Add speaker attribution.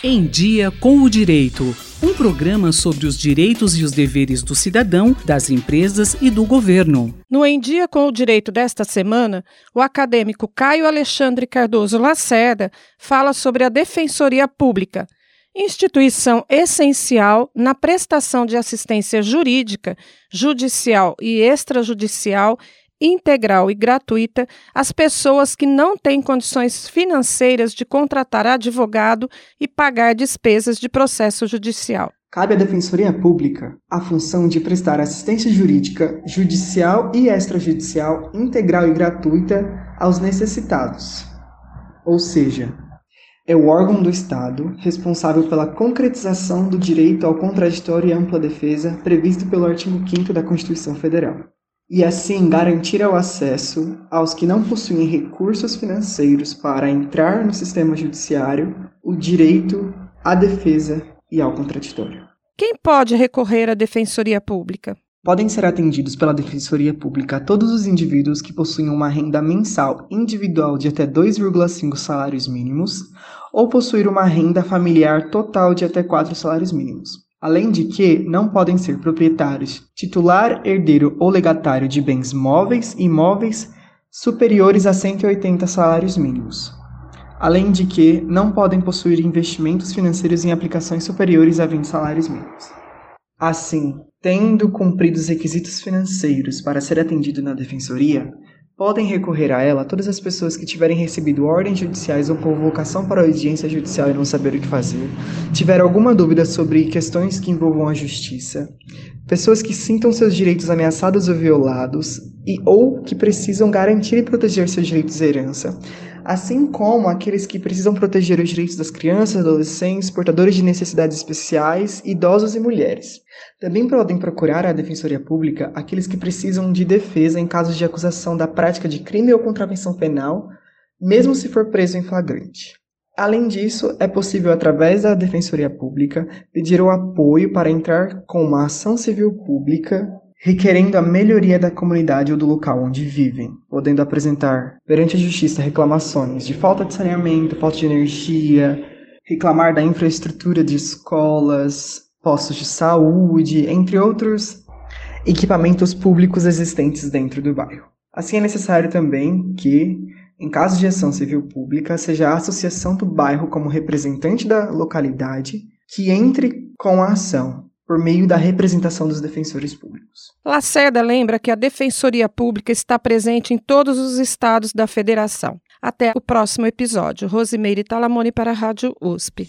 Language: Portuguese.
Speaker 1: Em Dia com o Direito. Um programa sobre os direitos e os deveres do cidadão, das empresas e do governo.
Speaker 2: No Em Dia com o Direito desta semana, o acadêmico Caio Alexandre Cardoso Lacerda fala sobre a Defensoria Pública, instituição essencial na prestação de assistência jurídica, judicial e extrajudicial integral e gratuita às pessoas que não têm condições financeiras de contratar advogado e pagar despesas de processo judicial.
Speaker 3: Cabe à Defensoria Pública a função de prestar assistência jurídica, judicial e extrajudicial integral e gratuita aos necessitados. Ou seja, é o órgão do Estado responsável pela concretização do direito ao contraditório e ampla defesa previsto pelo artigo 5 da Constituição Federal e assim garantir o acesso aos que não possuem recursos financeiros para entrar no sistema judiciário o direito à defesa e ao contraditório.
Speaker 2: Quem pode recorrer à Defensoria Pública?
Speaker 3: Podem ser atendidos pela Defensoria Pública todos os indivíduos que possuem uma renda mensal individual de até 2,5 salários mínimos ou possuir uma renda familiar total de até 4 salários mínimos. Além de que não podem ser proprietários, titular, herdeiro ou legatário de bens móveis e imóveis superiores a 180 salários mínimos. Além de que não podem possuir investimentos financeiros em aplicações superiores a 20 salários mínimos. Assim, tendo cumprido os requisitos financeiros para ser atendido na defensoria, Podem recorrer a ela todas as pessoas que tiverem recebido ordens judiciais ou convocação para audiência judicial e não saber o que fazer, tiver alguma dúvida sobre questões que envolvam a justiça, pessoas que sintam seus direitos ameaçados ou violados e ou que precisam garantir e proteger seus direitos de herança, assim como aqueles que precisam proteger os direitos das crianças, adolescentes, portadores de necessidades especiais, idosos e mulheres. Também podem procurar a Defensoria Pública aqueles que precisam de defesa em casos de acusação da prática de crime ou contravenção penal, mesmo se for preso em flagrante. Além disso, é possível, através da Defensoria Pública, pedir o apoio para entrar com uma ação civil pública requerendo a melhoria da comunidade ou do local onde vivem, podendo apresentar perante a justiça reclamações de falta de saneamento, falta de energia, reclamar da infraestrutura de escolas, postos de saúde, entre outros equipamentos públicos existentes dentro do bairro. Assim é necessário também que, em caso de ação civil pública, seja a associação do bairro como representante da localidade que entre com a ação, por meio da representação dos defensores públicos.
Speaker 2: Lacerda lembra que a Defensoria Pública está presente em todos os estados da federação. Até o próximo episódio. Rosimeire Talamone para a Rádio USP.